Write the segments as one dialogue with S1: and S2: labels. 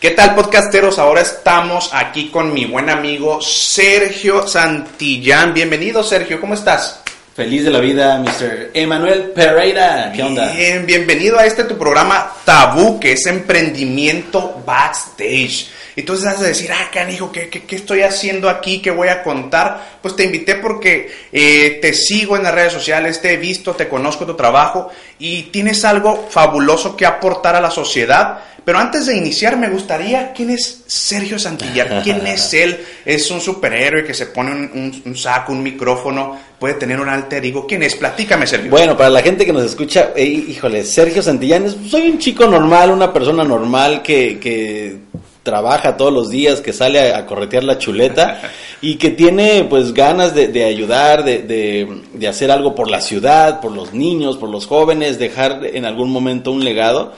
S1: ¿Qué tal podcasteros? Ahora estamos aquí con mi buen amigo Sergio Santillán. Bienvenido Sergio, ¿cómo estás?
S2: Feliz de la vida, Mr. Emanuel Pereira. ¿Qué onda?
S1: Bien, bienvenido a este tu programa Tabú, que es emprendimiento backstage. Entonces vas a decir, ah, canijo, ¿qué, qué, qué estoy haciendo aquí? ¿Qué voy a contar? Pues te invité porque eh, te sigo en las redes sociales, te he visto, te conozco tu trabajo y tienes algo fabuloso que aportar a la sociedad. Pero antes de iniciar, me gustaría, ¿quién es Sergio Santillar? ¿Quién es él? Es un superhéroe que se pone un, un- un saco, un micrófono, puede tener un alter ego. ¿Quién es? Platícame, Sergio.
S2: Bueno, para la gente que nos escucha, eh, híjole, Sergio Santillán, es- soy un chico normal, una persona normal que, que trabaja todos los días, que sale a, a corretear la chuleta y que tiene pues ganas de, de ayudar, de, de- de hacer algo por la ciudad, por los niños, por los jóvenes, dejar en algún momento un legado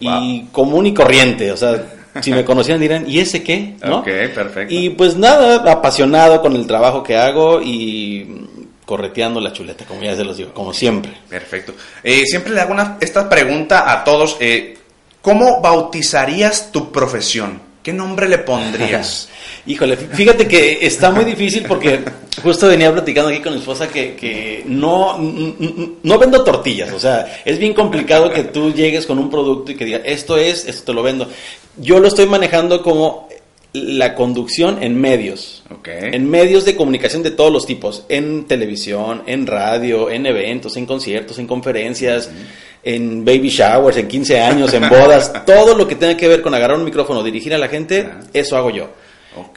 S2: y común y corriente, o sea, si me conocieran dirán, ¿y ese qué? ¿no?
S1: Ok, perfecto.
S2: Y pues nada, apasionado con el trabajo que hago y correteando la chuleta, como ya se los digo, como siempre.
S1: Perfecto. Eh, siempre le hago una- esta pregunta a todos. eh, ¿Cómo bautizarías tu profesión? ¿Qué nombre le pondrías?
S2: Híjole, fí- fíjate que está muy difícil porque justo venía platicando aquí con mi esposa que, que no, no vendo tortillas, o sea, es bien complicado que tú llegues con un producto y que digas, esto es, esto te lo vendo. Yo lo estoy manejando como la conducción en medios. En medios de comunicación de todos los tipos, en televisión, en radio, en eventos, en conciertos, en conferencias, en baby showers, en 15 años, en bodas, todo lo que tenga que ver con agarrar un micrófono, dirigir a la gente,
S1: Ah.
S2: eso hago yo.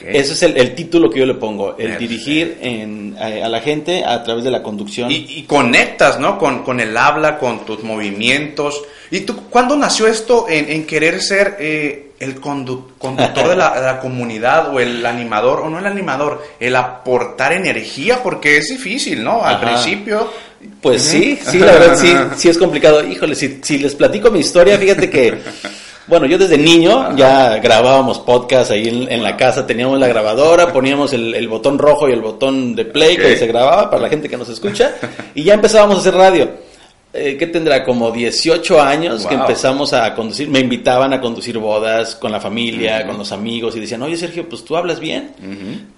S2: Ese es el, el título que yo le pongo, el
S1: Perfecto.
S2: dirigir en- a, a la gente a través de la conducción.
S1: Y, y conectas, ¿no? Con, con el habla, con tus movimientos. ¿Y tú cuándo nació esto en, en querer ser eh, el condu- conductor de la, de la comunidad o el animador, o no el animador, el aportar energía? Porque es difícil, ¿no? Al
S2: Ajá.
S1: principio.
S2: Pues sí, sí, la verdad sí, sí es complicado. Híjole, si, si les platico mi historia, fíjate que, bueno, yo desde niño ya grabábamos podcast ahí en, en la casa, teníamos la grabadora, poníamos el, el botón rojo y el botón de play que se grababa para la gente que nos escucha y ya empezábamos a hacer radio. Eh, ¿Qué tendrá? Como 18 años que empezamos a conducir, me invitaban a conducir bodas con la familia, con los amigos y decían, oye Sergio, pues tú hablas bien,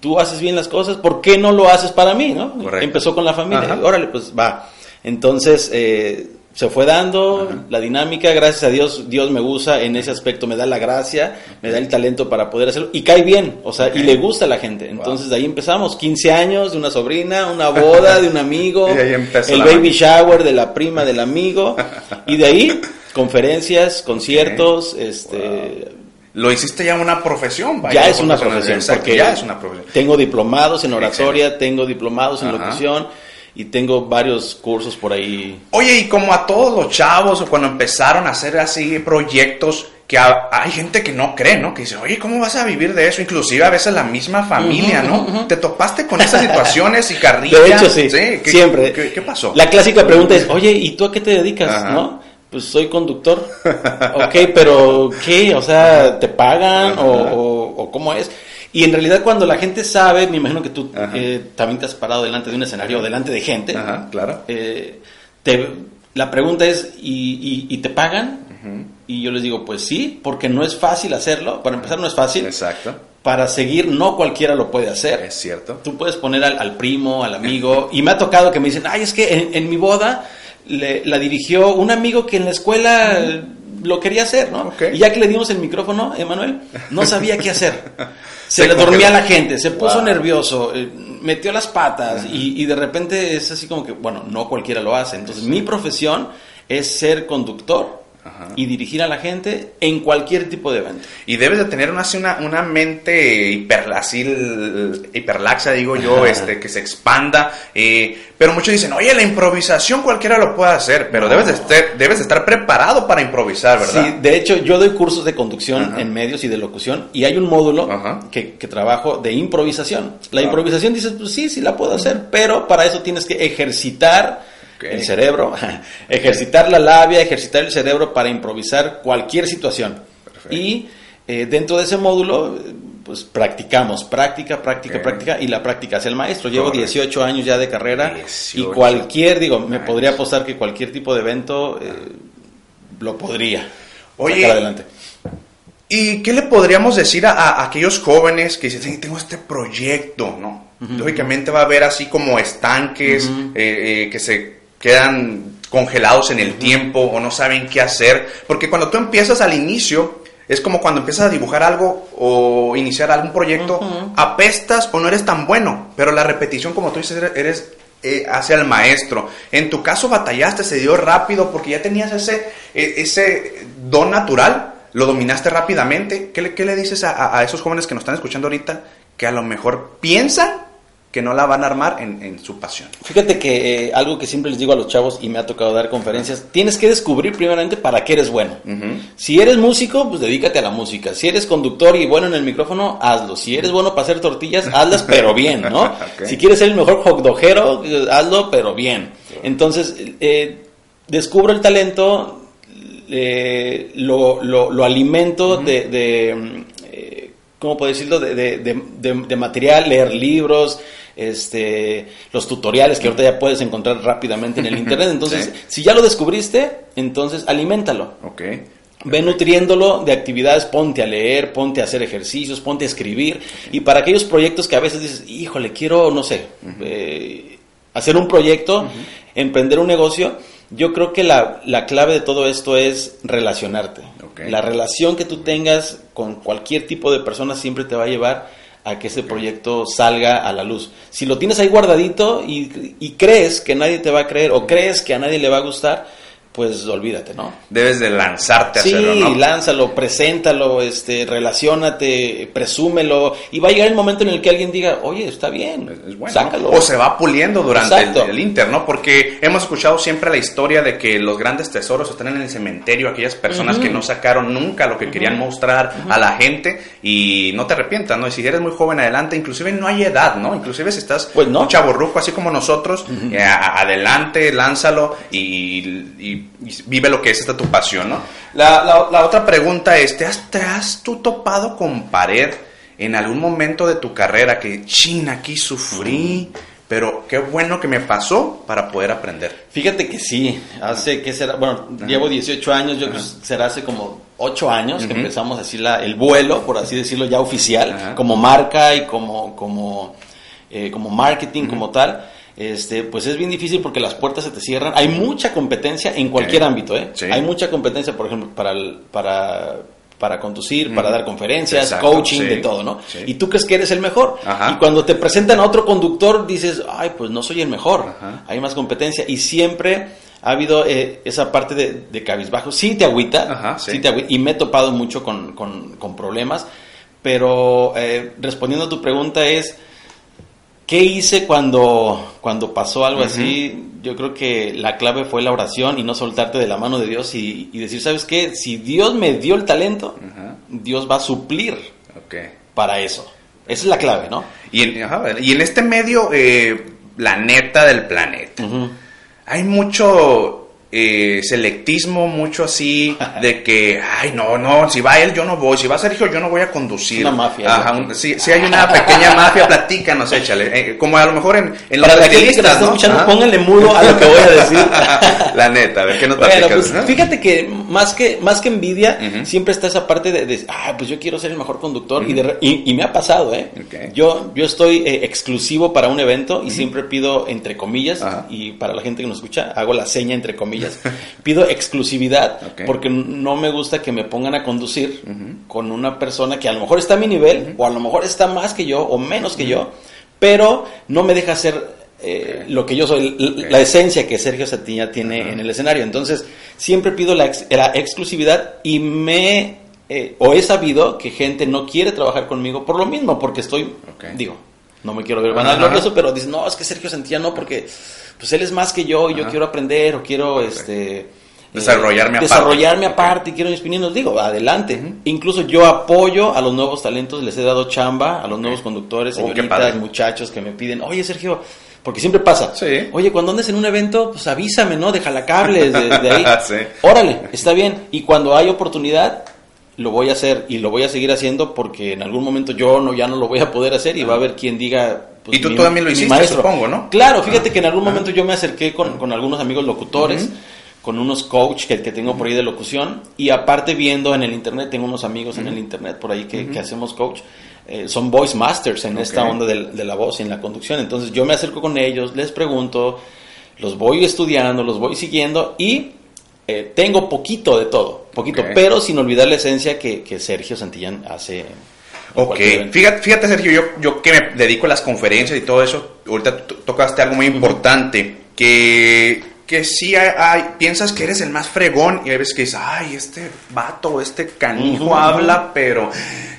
S2: tú haces bien las cosas, ¿por qué no lo haces para mí? ¿no?
S1: Correcto.
S2: Empezó con la familia,
S1: Ajá.
S2: órale, pues va. Entonces, eh, se fue dando la dinámica, gracias a Dios, Dios me usa en ese aspecto, me da la gracia, me da el talento para poder hacerlo, y cae bien, o sea, y le gusta a la gente. Entonces, de ahí empezamos, 15 años de una sobrina, una boda de un amigo,
S1: Y ahí empezó
S2: el baby shower de la prima del amigo, y de ahí, conferencias, conciertos, este...
S1: Lo hiciste ya una profesión, vaya,
S2: Ya es una profesión, porque
S1: ya es una profesión.
S2: tengo diplomados en oratoria, tengo diplomados en
S1: Ajá.
S2: locución y tengo varios cursos por ahí.
S1: Oye, y como a todos los chavos, o cuando empezaron a hacer así proyectos, que ha- hay gente que no cree, ¿no? Que dice, oye, ¿cómo vas a vivir de eso? Inclusive a veces la misma familia, ¿no? ¿Te topaste con esas situaciones y carrillas?
S2: De hecho, sí,
S1: ¿Qué-
S2: siempre.
S1: ¿qué, qué pasó?
S2: La clásica pregunta es, oye, ¿y tú a qué te dedicas?
S1: Ajá.
S2: ¿No? Pues soy conductor. ok, pero ¿qué? O sea, ¿te pagan
S1: Ajá.
S2: o, o- o cómo es? Y en realidad cuando la gente sabe, me imagino que tú eh, también te has parado delante de un escenario o delante de gente.
S1: Ajá, claro.
S2: eh, te- la pregunta es, ¿y, y- y te pagan?
S1: Ujú.
S2: Y yo les digo, pues sí, porque no es fácil hacerlo. Para empezar, no es fácil.
S1: Exacto,
S2: Para seguir, no cualquiera lo puede hacer.
S1: es cierto.
S2: Tú puedes poner al, al primo, al amigo, y me ha tocado que me dicen, ay, es que en, en mi boda le- la dirigió un amigo que en la escuela lo quería hacer, ¿no? Y ya que le dimos el micrófono, Emanuel, no sabía qué hacer. Se,
S1: Se
S2: le dormía a la gente, se puso
S1: Wow.
S2: nervioso, eh, metió las patas y, y de repente es así como que, bueno, no cualquiera lo hace. Entonces mi profesión es ser conductor y dirigir a la gente en cualquier tipo de evento.
S1: Y debes de tener una, una, una mente hiper, así, hiperlaxa, digo yo, este, que se expanda. eh, pero muchos dicen, oye, la improvisación cualquiera lo puede hacer, pero debes, de estar, debes de estar preparado para improvisar, ¿verdad?
S2: Sí, de hecho yo doy cursos de conducción
S1: Ajá.
S2: en medios y de locución y hay un módulo que, que trabajo de improvisación. La
S1: Ah.
S2: improvisación dices, pues sí, sí la puedo hacer, pero para eso tienes que ejercitar El cerebro, ejercitar la labia, ejercitar el cerebro para improvisar cualquier situación.
S1: Perfecto.
S2: Y eh, dentro de ese módulo, pues practicamos, práctica, práctica, práctica, y la práctica es el maestro. Llevo
S1: Correcto.
S2: 18 años ya de carrera
S1: 18.
S2: y cualquier, digo, me podría apostar que cualquier tipo de evento eh, lo podría
S1: Oye,
S2: sacar adelante.
S1: ¿Y qué le podríamos decir a, a aquellos jóvenes que dicen, "Sí, tengo este proyecto, ¿no? Lógicamente va a haber así como estanques eh, eh, que se quedan congelados en el tiempo o no saben qué hacer. Porque cuando tú empiezas al inicio, es como cuando empiezas a dibujar algo o iniciar algún proyecto, apestas o no eres tan bueno. Pero la repetición, como tú dices, eres... eh, hacia el maestro. En tu caso batallaste, se dio rápido porque ya tenías ese, eh, ese don natural, lo dominaste rápidamente. ¿Qué le, qué le dices a- a esos jóvenes que nos están escuchando ahorita que a lo mejor piensan que no la van a armar en, en su pasión?
S2: Fíjate que eh, algo que siempre les digo a los chavos y me ha tocado dar conferencias, tienes que descubrir primeramente para qué eres bueno. Si eres músico, pues dedícate a la música. Si eres conductor y bueno en el micrófono, hazlo. Si eres bueno para hacer tortillas, hazlas, pero bien, ¿no? Si quieres ser el mejor eh, hazlo, pero bien. Entonces, eh, descubro el talento, eh, lo, lo- lo alimento de, de, eh, ¿cómo puedo decirlo? De, de- de- de- de material, leer libros, este, los tutoriales que ahorita ya puedes encontrar rápidamente en el internet. Entonces,
S1: Sí.
S2: si ya lo descubriste, entonces aliméntalo.
S1: Ok.
S2: Ve nutriéndolo de actividades, ponte a leer, ponte a hacer ejercicios, ponte a escribir. Y para aquellos proyectos que a veces dices, híjole, quiero, no sé, eh, hacer un proyecto, emprender un negocio, yo creo que la, la clave de todo esto es relacionarte. La relación que tú tengas con cualquier tipo de persona siempre te va a llevar a que ese proyecto salga a la luz. Si lo tienes ahí guardadito y, y crees que nadie te va a creer o crees que a nadie le va a gustar, pues olvídate, ¿no?
S1: Debes de lanzarte a
S2: Sí,
S1: hacerlo, ¿no?
S2: lánzalo, preséntalo, este, relaciónate, presúmelo y va a llegar el momento en el que alguien diga, oye, está bien,
S1: Es- es bueno.
S2: sácalo.
S1: O se va puliendo durante el, el Inter, ¿no? Porque hemos escuchado siempre la historia de que los grandes tesoros están en el cementerio, aquellas personas que no sacaron nunca lo que querían mostrar a la gente y no te arrepientas, ¿no? Y si eres muy joven adelante, inclusive no hay edad, ¿no? Inclusive si estás
S2: Pues no.
S1: un chaborruco así como nosotros, eh, adelante, lánzalo y, y- y vive lo que es esta tu pasión, ¿no? La, la- la otra pregunta es, ¿te has, ¿te has tú topado con pared en algún momento de tu carrera que, chin, aquí sufrí, pero qué bueno que me pasó para poder aprender?
S2: Fíjate que sí, hace que será, bueno, llevo 18 años, yo creo que será hace como 8 años que empezamos así la, el vuelo, por así decirlo, ya oficial,
S1: Ajá.
S2: como marca y como, como, eh, como marketing, como tal. Este, pues es bien difícil porque las puertas se te cierran. Hay mucha competencia en cualquier ámbito, ¿eh?
S1: Sí.
S2: Hay mucha competencia, por ejemplo, para, el- para, para conducir, para
S1: Ujú.
S2: dar conferencias,
S1: Exacto,
S2: coaching,
S1: sí.
S2: de todo, ¿no?
S1: Sí.
S2: Y tú crees que eres el mejor.
S1: Ajá.
S2: Y cuando te presentan a otro conductor, dices, ay, pues no soy el mejor.
S1: Ajá.
S2: Hay más competencia. Y siempre ha habido eh, esa parte de, de cabizbajo. Sí te agüita,
S1: Ajá, sí.
S2: te agüita, y me he topado mucho con, con- con problemas, pero eh, respondiendo a tu pregunta es, ¿qué hice cuando, cuando pasó algo así? Yo creo que la clave fue la oración y no soltarte de la mano de Dios y, y decir, ¿sabes qué? Si Dios me dio el talento. Dios va a suplir para eso. Esa es la clave, ¿no?
S1: Y en, ajá, y en este medio, eh, la neta del planeta. Hay mucho eh, selectismo, mucho así de que, ay, no, no, si va él, yo no voy, si va Sergio, yo no voy a conducir.
S2: Una mafia,
S1: Ajá,
S2: ¿no?
S1: un- sí, sí hay una pequeña mafia, platícanos, échale. Eh, como a lo mejor en, en los
S2: que está
S1: ¿no? Ajá.
S2: pónganle mudo a lo que voy a decir.
S1: la neta, a ver, ¿qué nos
S2: Bueno,
S1: platicas?
S2: pues
S1: no?
S2: fíjate que más que más que envidia, siempre está esa parte de, de, ah, pues yo quiero ser el mejor conductor y, de y, y me ha pasado, ¿eh? Yo yo estoy eh, exclusivo para un evento y siempre pido entre comillas y para la gente que nos escucha hago la seña entre comillas. Pido exclusividad porque no me gusta que me pongan a conducir con una persona que a lo mejor está a mi nivel o a lo mejor está más que yo o menos que yo, pero no me deja ser eh, lo que yo soy, la esencia que Sergio Santillán tiene en el escenario. Entonces, siempre pido la, ex- la exclusividad y me, eh, o he sabido que gente no quiere trabajar conmigo por lo mismo, porque estoy, digo, no me quiero ver
S1: Ajá.
S2: vanaglorioso, pero dicen, no, es que Sergio Santillán no, porque pues él es más que yo y yo quiero aprender o quiero, este... eh,
S1: Desarrollarme aparte.
S2: desarrollarme aparte y quiero mis pininos, digo, adelante. Incluso yo apoyo a los nuevos talentos, les he dado chamba a los nuevos conductores,
S1: Oh,
S2: señoritas, muchachos que me piden, oye Sergio, porque siempre pasa,
S1: Sí.
S2: oye, cuando andes en un evento, pues avísame, ¿no? De jalacables, de, de ahí.
S1: Sí.
S2: Órale, está bien. Y cuando hay oportunidad, lo voy a hacer y lo voy a seguir haciendo porque en algún momento yo no ya no lo voy a poder hacer y va a haber quien diga... pues,
S1: Y tú
S2: mi-
S1: también lo hiciste, supongo, ¿no?
S2: Claro, fíjate que en algún momento yo me acerqué con, con algunos amigos locutores, con unos coach que, que tengo por ahí de locución, y aparte viendo en el internet, tengo unos amigos en el internet por ahí que, que hacemos coach, eh, son voice masters en esta onda de, la voz y en la conducción. Entonces yo me acerco con ellos, les pregunto, los voy estudiando, los voy siguiendo y eh, tengo poquito de todo, poquito, pero sin olvidar la esencia que, que Sergio Santillán hace.
S1: Ok, fíjate, fíjate Sergio, yo, yo que me dedico a las conferencias y todo eso, ahorita to- tocaste algo muy importante, que, que sí hay, hay- piensas que eres el más fregón y hay veces que dices, ay, este vato, este canijo
S2: Ujú,
S1: habla, pero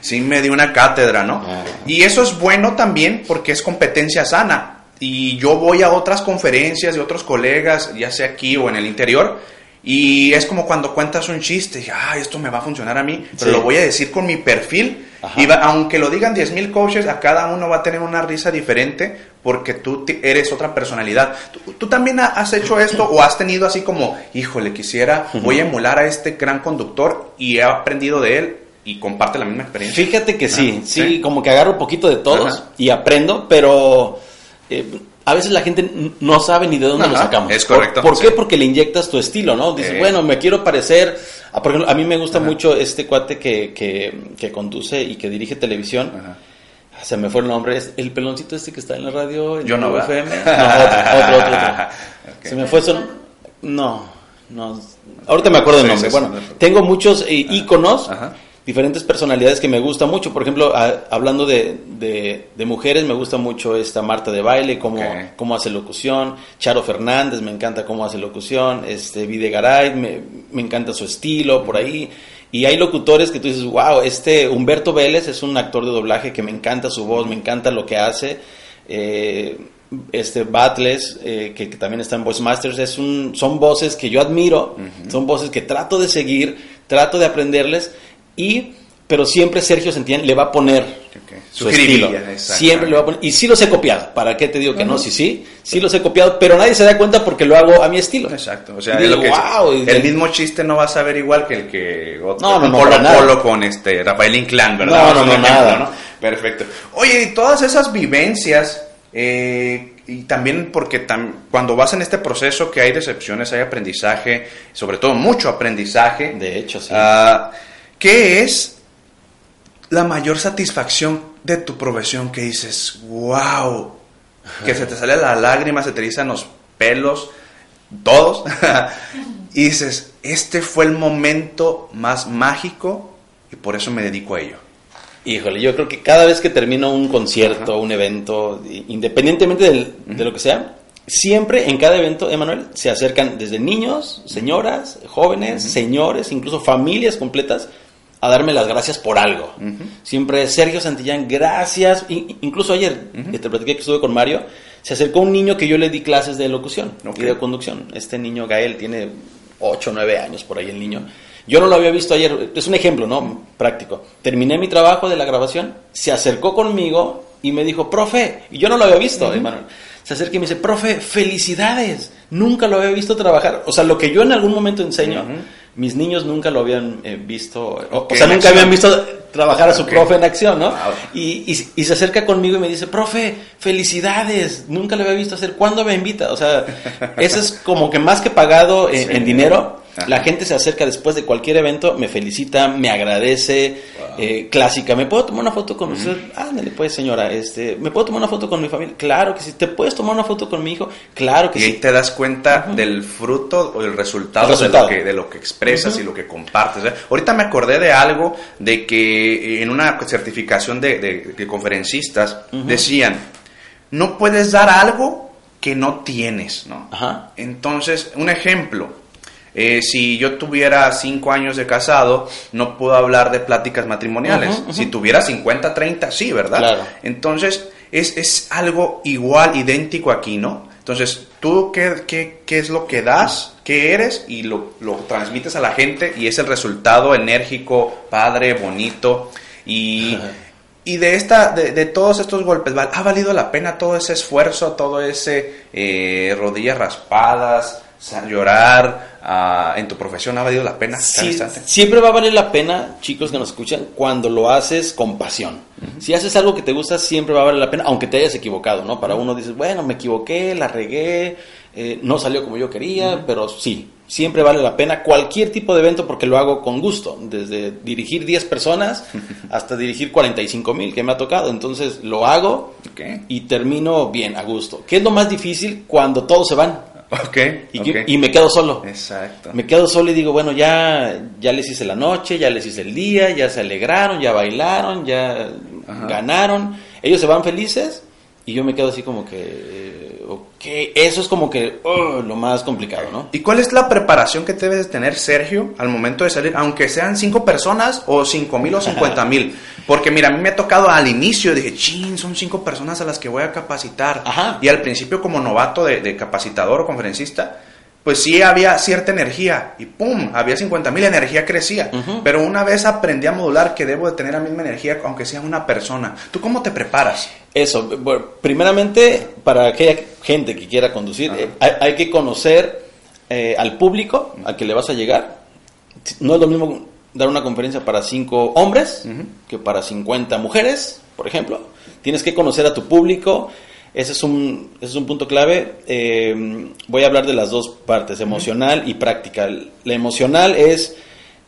S1: sí me dio una cátedra, ¿no?
S2: Ah.
S1: Y eso es bueno también porque es competencia sana. Y yo voy a otras conferencias de otros colegas, ya sea aquí o en el interior, y es como cuando cuentas un chiste, y, ay, esto me va a funcionar a mí, pero
S2: Sí.
S1: lo voy a decir con mi perfil.
S2: Ajá.
S1: Y va- aunque lo digan 10.000 coaches, a cada uno va a tener una risa diferente porque tú eres otra personalidad. ¿Tú, tú también ha- has hecho esto o has tenido así como, híjole, quisiera, voy a emular a este gran conductor y he aprendido de él y comparte la misma experiencia?
S2: Fíjate que sí,
S1: Ah,
S2: sí,
S1: sí.
S2: como que agarro un poquito de todos
S1: Ajá.
S2: y aprendo, pero eh, a veces la gente no sabe ni de dónde lo sacamos.
S1: es correcto,
S2: ¿Por, por
S1: sí.
S2: qué? Porque le inyectas tu estilo, ¿no? Dices,
S1: Eh.
S2: bueno, me quiero parecer. A, por ejemplo, a mí me gusta
S1: Ajá.
S2: mucho este cuate que, que, que conduce y que dirige televisión.
S1: Ajá.
S2: Se me fue el nombre, es el peloncito este que está en la radio, en
S1: Yo no.
S2: FM. No, otro, otro, otro. otro. Se me fue son No, no. Ahorita me acuerdo el nombre. bueno,
S1: no te-
S2: tengo muchos eh, íconos,
S1: Ajá.
S2: Diferentes personalidades que me gustan mucho. Por ejemplo, a- hablando de, de- de mujeres, me gusta mucho esta Marta de Baile, cómo, cómo hace locución. Charo Fernández, me encanta cómo hace locución. Este Videgaray, me, me encanta su estilo, por ahí. Y hay locutores que tú dices, wow, este Humberto Vélez es un actor de doblaje que me encanta su voz, me encanta lo que hace. Eh, este Battles, eh, que, que también está en Voice Masters, es un, son voces que yo admiro, son voces que trato de seguir, trato de aprenderles, y pero siempre Sergio Sentien le va a poner
S1: Ok.
S2: su estilo. Siempre le va a poner, y sí los he copiado, ¿para qué te digo que no? Sí, sí, sí los he copiado, pero nadie se da cuenta porque lo hago a mi estilo.
S1: Exacto, o sea, lo que
S2: "Wow",
S1: el mismo chiste no va a saber igual que el que otro,
S2: No, no, no,
S1: polo
S2: nada.
S1: polo con este Rafael Inclán, ¿verdad?
S2: No, no, no,
S1: ejemplo,
S2: nada.
S1: Perfecto. Oye, y todas esas vivencias eh, y también porque tam- cuando vas en este proceso que hay decepciones, hay aprendizaje, sobre todo mucho aprendizaje.
S2: De hecho, sí.
S1: ah, ¿Qué es la mayor satisfacción de tu profesión que dices, wow, que se te sale la lágrima, se te erizan los pelos, todos, y dices, este fue el momento más mágico y por eso me dedico a ello.
S2: Híjole, yo creo que cada vez que termino un concierto, un evento, independientemente del- de lo que sea, siempre en cada evento, Emanuel, se acercan desde niños, señoras, jóvenes, señores, incluso familias completas, a darme las gracias por algo. Siempre Sergio Santillán, gracias. Incluso ayer, que te platiqué que estuve con Mario, se acercó un niño que yo le di clases de locución
S1: Ok.
S2: y de conducción. Este niño, Gael, tiene 8 o 9 años por ahí el niño. Yo no lo había visto ayer, es un ejemplo, ¿no? Práctico. Terminé mi trabajo de la grabación, se acercó conmigo y me dijo, profe, y yo no lo había visto, Emanuel. Se acerca y me dice, profe, felicidades, nunca lo había visto trabajar. O sea, lo que yo en algún momento enseño, mis niños nunca lo habían eh, visto, o- sea, nunca habían visto trabajar a su profe en acción, ¿no?
S1: Wow.
S2: Y, y- y se acerca conmigo y me dice, profe, felicidades, nunca lo había visto hacer, ¿cuándo me invita? O sea, eso es como que más que pagado en,
S1: Sí.
S2: en dinero,
S1: Ajá.
S2: la gente se acerca después de cualquier evento, me felicita, me agradece, eh, clásica, ¿me puedo tomar una foto con usted? Ándale pues señora, este, ¿me puedo tomar una foto con mi familia? Claro que sí, ¿te puedes tomar una foto con mi hijo? Claro que
S1: Y ahí
S2: sí.
S1: te das cuenta del fruto o el resultado,
S2: El resultado.
S1: De, lo que, de lo que expresas y lo que compartes. ¿eh? Ahorita me acordé de algo de que en una certificación de, de- de conferencistas decían, no puedes dar algo que no tienes, ¿no?
S2: Ajá.
S1: Entonces, un ejemplo, eh, si yo tuviera 5 años de casado, no puedo hablar de pláticas matrimoniales. Si tuviera 50, 30, sí, ¿verdad?
S2: Claro.
S1: Entonces, es, es algo igual, idéntico aquí, ¿no? Entonces, tú qué, qué, qué es lo que das, qué eres y lo, lo transmites a la gente y es el resultado enérgico, padre, bonito y... Y de, esta, de, de todos estos golpes, ¿val- ¿ha valido la pena todo ese esfuerzo, todo ese eh, rodillas raspadas, llorar ah, en tu profesión? ¿Ha valido la pena?
S2: Sí,
S1: instante?
S2: siempre va a valer la pena, chicos que nos escuchan, cuando lo haces con pasión. Si haces algo que te gusta, siempre va a valer la pena, aunque te hayas equivocado, ¿no? Para uno dices, bueno, me equivoqué, la regué, eh, no salió como yo quería, pero sí, siempre vale la pena cualquier tipo de evento porque lo hago con gusto, desde dirigir 10 personas hasta dirigir 45 mil que me ha tocado. Entonces lo hago y termino bien, a gusto. ¿Qué es lo más difícil cuando todos se van?
S1: Ok,
S2: Y, y me quedo solo.
S1: Exacto.
S2: Me quedo solo y digo, bueno, ya, ya les hice la noche, ya les hice el día, ya se alegraron, ya bailaron, ya
S1: Ajá.
S2: ganaron. Ellos se van felices y yo me quedo así como que, ok, eso es como que oh, lo más complicado, ¿no?
S1: ¿Y cuál es la preparación que debes de tener, Sergio, al momento de salir, aunque sean cinco personas o cinco mil o cincuenta mil? Porque mira, a mí me ha tocado al inicio, dije, chin, son cinco personas a las que voy a capacitar.
S2: Ajá.
S1: Y al principio como novato de, de capacitador o conferencista, pues sí había cierta energía y pum, había 50 mil, energía crecía. Pero una vez aprendí a modular que debo de tener la misma energía aunque sea una persona. ¿Tú cómo te preparas?
S2: Eso, bueno, primeramente, para aquella gente que quiera conducir, eh, hay, hay que conocer eh, al público al que le vas a llegar. No es lo mismo dar una conferencia para cinco hombres
S1: Ujú.
S2: que para 50 mujeres, por ejemplo. Tienes que conocer a tu público. Ese es un, ese es un punto clave. Eh, voy a hablar de las dos partes, emocional y práctica. La emocional es,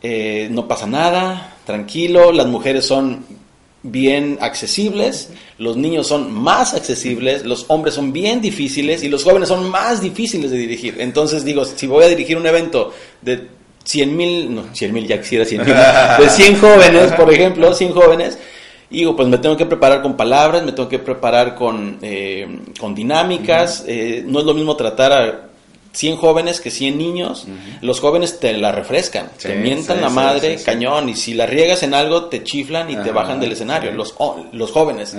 S2: eh, no pasa nada, tranquilo, las mujeres son bien accesibles, los niños son más accesibles, los hombres son bien difíciles y los jóvenes son más difíciles de dirigir. Entonces digo, si voy a dirigir un evento de 100 mil, no, 100 mil ya quisiera 100 mil, de 100 jóvenes, por ejemplo, 100 jóvenes, digo, pues me tengo que preparar con palabras, me tengo que preparar con, eh, con dinámicas, eh, no es lo mismo tratar a 100 jóvenes que 100 niños, los jóvenes te la refrescan,
S1: Sí,
S2: te mientan
S1: sí,
S2: la madre,
S1: sí,
S2: cañón, y si la riegas en algo, te chiflan y te bajan del escenario, los, oh, los jóvenes.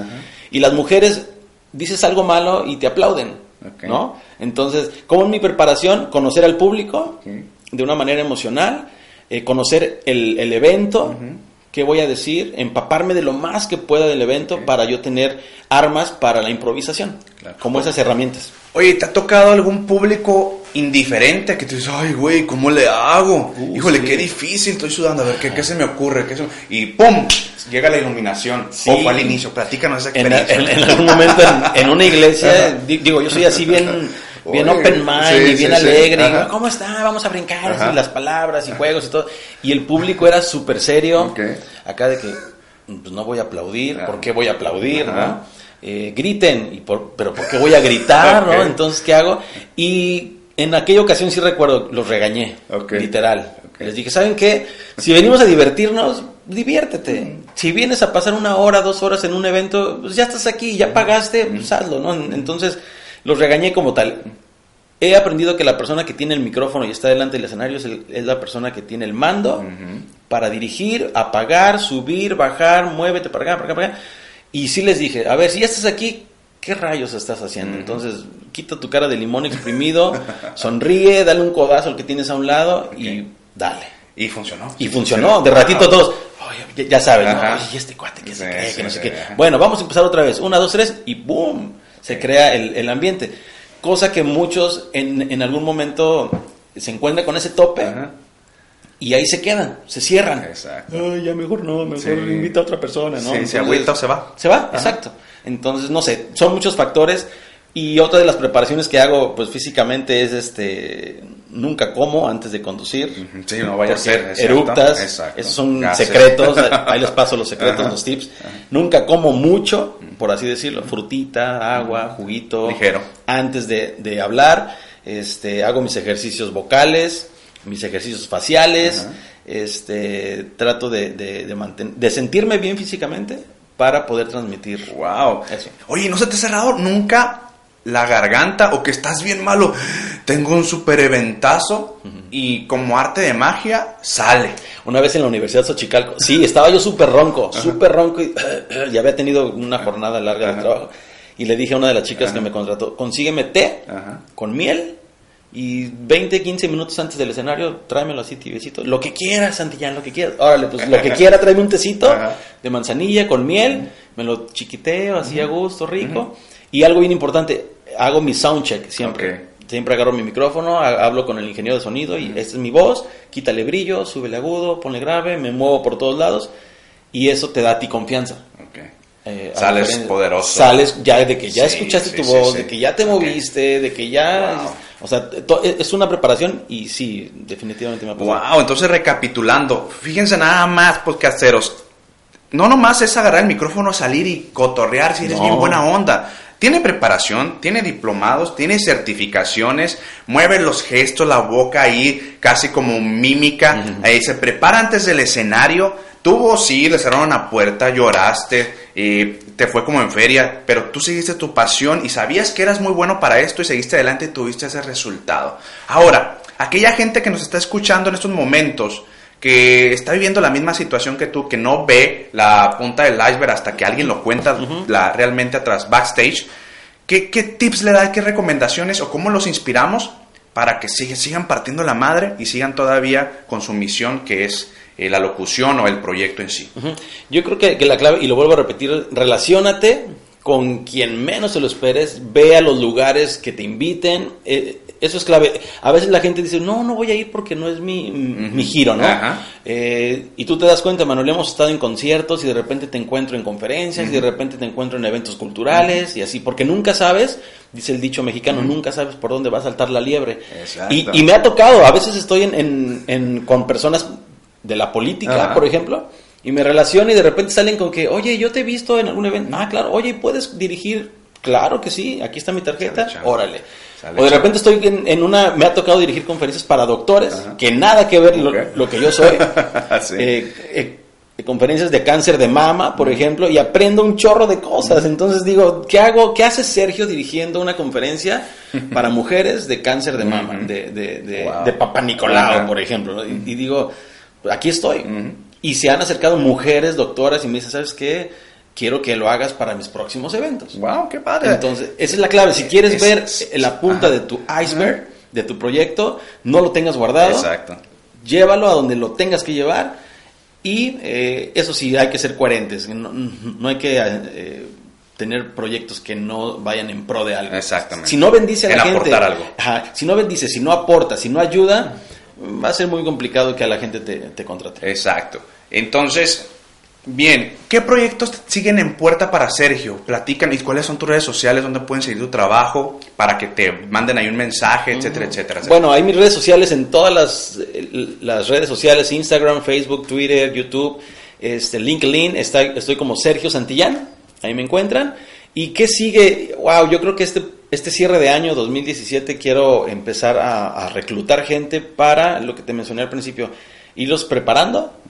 S2: Y las mujeres, dices algo malo y te aplauden. ¿no? Entonces, ¿cómo es mi preparación? Conocer al público de una manera emocional, eh, conocer el, el evento. Qué voy a decir, empaparme de lo más que pueda del evento para yo tener armas para la improvisación,
S1: Claro.
S2: como esas herramientas.
S1: Oye, ¿te ha tocado algún público indiferente que te dices, ay, güey, ¿cómo le hago?
S2: Uh,
S1: Híjole,
S2: sí.
S1: qué difícil, estoy sudando, a ver, ¿qué, qué se me ocurre? ¿Qué se- Y ¡pum! Llega la iluminación.
S2: Sí.
S1: O fue al inicio, platícanos esa
S2: En,
S1: experiencia.
S2: en- en algún momento en, en una iglesia, di- digo, yo soy así bien, bien
S1: Oye,
S2: open mind
S1: sí,
S2: y
S1: sí,
S2: bien
S1: sí.
S2: alegre. y,
S1: Ajá.
S2: ¿Cómo está? Vamos a brincar. Así, las palabras y juegos y todo. Y el público era súper serio. Acá de que, pues no voy a aplaudir.
S1: Ajá.
S2: ¿Por qué voy a aplaudir? ¿no? Eh, griten. Y por, pero ¿por qué voy a gritar? ¿no? Entonces, ¿qué hago? Y en aquella ocasión sí recuerdo, los regañé.
S1: Ok.
S2: Literal. Les dije, ¿saben qué? Si venimos a divertirnos, diviértete. Si vienes a pasar una hora, dos horas en un evento, pues ya estás aquí, ya pagaste, pues hazlo, ¿no? Entonces, los regañé como tal. He aprendido que la persona que tiene el micrófono y está delante del escenario es, el- es la persona que tiene el mando para dirigir, apagar, subir, bajar, muévete para acá, para acá, para acá. Y sí les dije, a ver, si ya estás aquí, ¿qué rayos estás haciendo? Entonces, quita tu cara de limón exprimido, sonríe, dale un codazo al que tienes a un lado y dale.
S1: Y funcionó.
S2: Y funcionó, de ratito todos, "Oye, ya, ya sabes, ¿no?
S1: Ajá.
S2: Oye, ¿y este cuate que se
S1: Sí,
S2: cree,
S1: sí,
S2: que no sé
S1: sí,
S2: qué.
S1: ajá.
S2: Bueno, vamos a empezar otra vez, una, dos, tres, y ¡boom! Se crea el, el ambiente. Cosa que muchos en, en algún momento se encuentran con ese tope
S1: Ajá.
S2: y ahí se quedan, se cierran.
S1: Exacto.
S2: Ay, ya mejor no, mejor
S1: Sí.
S2: invita a otra persona, ¿no?
S1: Sí, se agüita o se va.
S2: Se va,
S1: Ajá.
S2: exacto. Entonces, no sé, son muchos factores. Y otra de las preparaciones que hago, pues físicamente, es este. Nunca como antes de conducir.
S1: Sí, no vaya a ser. exacto,
S2: Eructas,
S1: exacto.
S2: esos son secretos, ahí les paso los secretos,
S1: Ajá.
S2: los tips. Nunca como mucho, por así decirlo, frutita, agua, juguito.
S1: Ligero.
S2: Antes de, de hablar, este, hago mis ejercicios vocales, mis ejercicios faciales,
S1: Ajá.
S2: este, trato de, de, de, manten- de sentirme bien físicamente para poder transmitir.
S1: Wow.
S2: Eso.
S1: Oye, ¿no se te ha cerrado nunca la garganta o que estás bien malo, tengo un super eventazo y como arte de magia sale.
S2: Una vez en la Universidad de Xochicalco, sí, estaba yo súper ronco, súper ronco y ya había tenido una jornada larga de trabajo. Y le dije a una de las chicas que me contrató, consígueme té con miel y 20, 15 minutos antes del escenario, tráemelo así tibiecito. Lo que quieras, Santillán, lo que quieras. Órale, pues lo que quiera, tráeme un tecito de manzanilla con miel, me lo chiquiteo así a gusto, rico. Y algo bien importante, hago mi soundcheck siempre. Siempre agarro mi micrófono, hablo con el ingeniero de sonido y esta es mi voz, quítale brillo, súbele agudo, ponle grave, me muevo por todos lados y eso te da a ti confianza.
S1: Eh, sales poderoso.
S2: Sales ya de que ya escuchaste tu voz, de que ya te moviste, de que ya... O sea, e, es una preparación y sí, definitivamente me ha
S1: pasado. Wow, entonces recapitulando, fíjense nada más, podcasteros. No nomás es agarrar el micrófono, salir y cotorrear si eres bien buena onda. Tiene preparación, tiene diplomados, tiene certificaciones, mueve los gestos, la boca ahí, casi como mímica. ahí se prepara antes del escenario. Tuvo, sí, le cerraron una puerta, lloraste, y te fue como en feria, pero tú seguiste tu pasión y sabías que eras muy bueno para esto y seguiste adelante y tuviste ese resultado. Ahora, aquella gente que nos está escuchando en estos momentos, que está viviendo la misma situación que tú, que no ve la punta del iceberg hasta que alguien lo cuenta la, realmente atrás, backstage, ¿qué, ¿qué, tips le da, qué recomendaciones o cómo los inspiramos para que sigan partiendo la madre y sigan todavía con su misión que es eh, la locución o el proyecto en sí?
S2: Yo creo que, que la clave, y lo vuelvo a repetir, relacionate con quien menos se lo esperes, ve a los lugares que te inviten, eh, eso es clave. A veces la gente dice, no, no voy a ir porque no es mi, mi giro, ¿no? Eh, y tú te das cuenta, Manuel, hemos estado en conciertos y de repente te encuentro en conferencias y de repente te encuentro en eventos culturales y así, porque nunca sabes, dice el dicho mexicano, nunca sabes por dónde va a saltar la liebre. Y, y, me ha tocado, a veces estoy en, en, en, con personas de la política, por ejemplo, y me relaciono y de repente salen con que, oye, yo te he visto en algún evento. Ah, claro, oye, ¿puedes dirigir? Claro que sí, aquí está mi tarjeta, órale o de repente estoy en, una, me ha tocado dirigir conferencias para doctores, que nada que ver lo, que yo soy. Eh, eh, conferencias de cáncer de mama, por ejemplo, y aprendo un chorro de cosas. Entonces digo, ¿qué hago? ¿Qué hace Sergio dirigiendo una conferencia para mujeres de cáncer de mama, de, de, de, Papa Nicolau, por ejemplo? Y, digo, aquí estoy. Y se han acercado mujeres doctoras y me dicen, ¿sabes qué? quiero que lo hagas para mis próximos eventos.
S1: ¡Wow! ¡Qué padre!
S2: Entonces, esa es la clave. Si quieres ver la punta de tu iceberg, de tu proyecto, no lo tengas guardado.
S1: Exacto.
S2: Llévalo a donde lo tengas que llevar. Y eh, eso sí, hay que ser coherentes. No, hay que eh, tener proyectos que no vayan en pro de algo.
S1: Exactamente.
S2: Si no bendice a la gente.
S1: aportar algo.
S2: si no bendice, si no aporta, si no ayuda, va a ser muy complicado que a la gente te, te contrate.
S1: Exacto. Entonces, Bien, ¿qué proyectos siguen en puerta para Sergio? Platican y cuáles son tus redes sociales donde pueden seguir tu trabajo para que te manden ahí un mensaje, etcétera, etcétera,
S2: Bueno, hay mis redes sociales en todas las, las redes sociales, Instagram, Facebook, Twitter, YouTube, este, LinkedIn, está, estoy como Sergio Santillán, ahí me encuentran. ¿Y qué sigue? Wow, yo creo que este, este cierre de año 2017 quiero empezar a, a reclutar gente para lo que te mencioné al principio, irlos preparando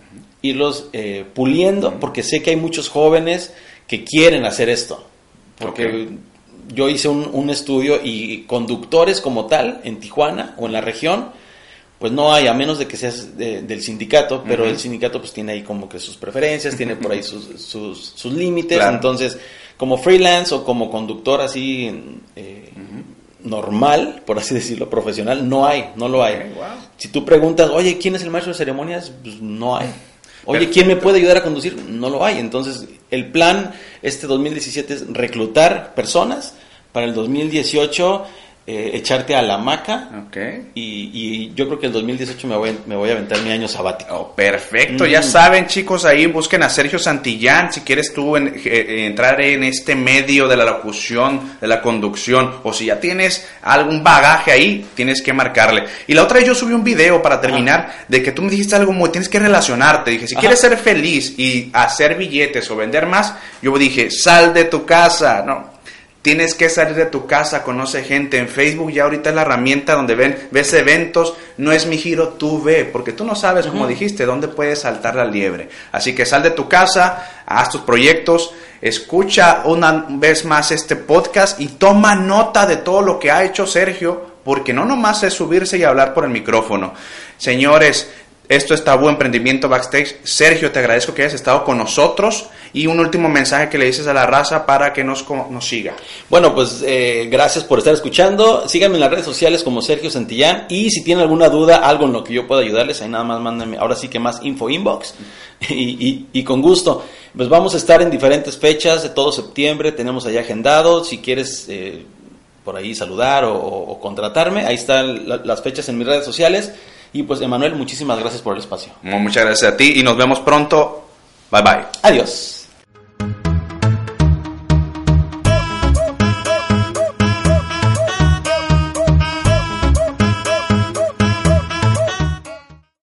S2: irlos eh, puliendo, porque sé que hay muchos jóvenes que quieren hacer esto. Porque yo hice un, estudio y conductores como tal en Tijuana o en la región, pues no hay, a menos de que seas del sindicato, pero el sindicato pues tiene ahí como que sus preferencias, tiene por ahí sus, sus, límites, entonces como freelance o como conductor así eh, normal, por así decirlo, profesional, no hay, no lo hay. Si tú preguntas, oye, ¿quién es el maestro de ceremonias? Pues no hay. Oye, ¿quién me puede ayudar a conducir? No lo hay. Entonces, el plan este 2017 es reclutar personas. Para el 2018 eh, echarte a la hamaca.
S1: Okay.
S2: Y, yo creo que el 2018 me voy, me voy a aventar mi año sabático.
S1: Oh, perfecto, ya saben chicos, ahí busquen a Sergio Santillán si quieres tú eh, eh, entrar en este medio de la locución, de la conducción, o si ya tienes algún bagaje ahí, tienes que marcarle. Y la otra vez yo subí un video para terminar de que tú me dijiste algo muy, tienes que relacionarte. Dije, si quieres ser feliz y hacer billetes o vender más, yo dije, sal de tu casa, no, Tienes que salir de tu casa, conoce gente. En Facebook ya ahorita es la herramienta donde ven, ves eventos. No es mi giro, tú ve, porque tú no sabes, como dijiste, dónde puedes saltar la liebre. Así que sal de tu casa, haz tus proyectos. escucha una vez más este podcast y toma nota de todo lo que ha hecho Sergio, porque no nomás es subirse y hablar por el micrófono. Señores, esto es Tabú Emprendimiento Backstage. Sergio, te agradezco que hayas estado con nosotros. Y un último mensaje que le dices a la raza para que nos, nos siga.
S2: Bueno, pues eh, gracias por estar escuchando. Síganme en las redes sociales como Sergio Santillán. Y si tienen alguna duda, algo en lo que yo pueda ayudarles, ahí nada más mándenme. Ahora sí que más info inbox. Y, y, con gusto. Pues vamos a estar en diferentes fechas de todo septiembre. Tenemos allá agendado. Si quieres. Eh, por ahí saludar o, o, contratarme. Ahí están las fechas en mis redes sociales. Y pues, Emanuel, muchísimas gracias por el espacio.
S1: Muchas gracias a ti y nos vemos pronto. Bye bye.
S2: Adiós.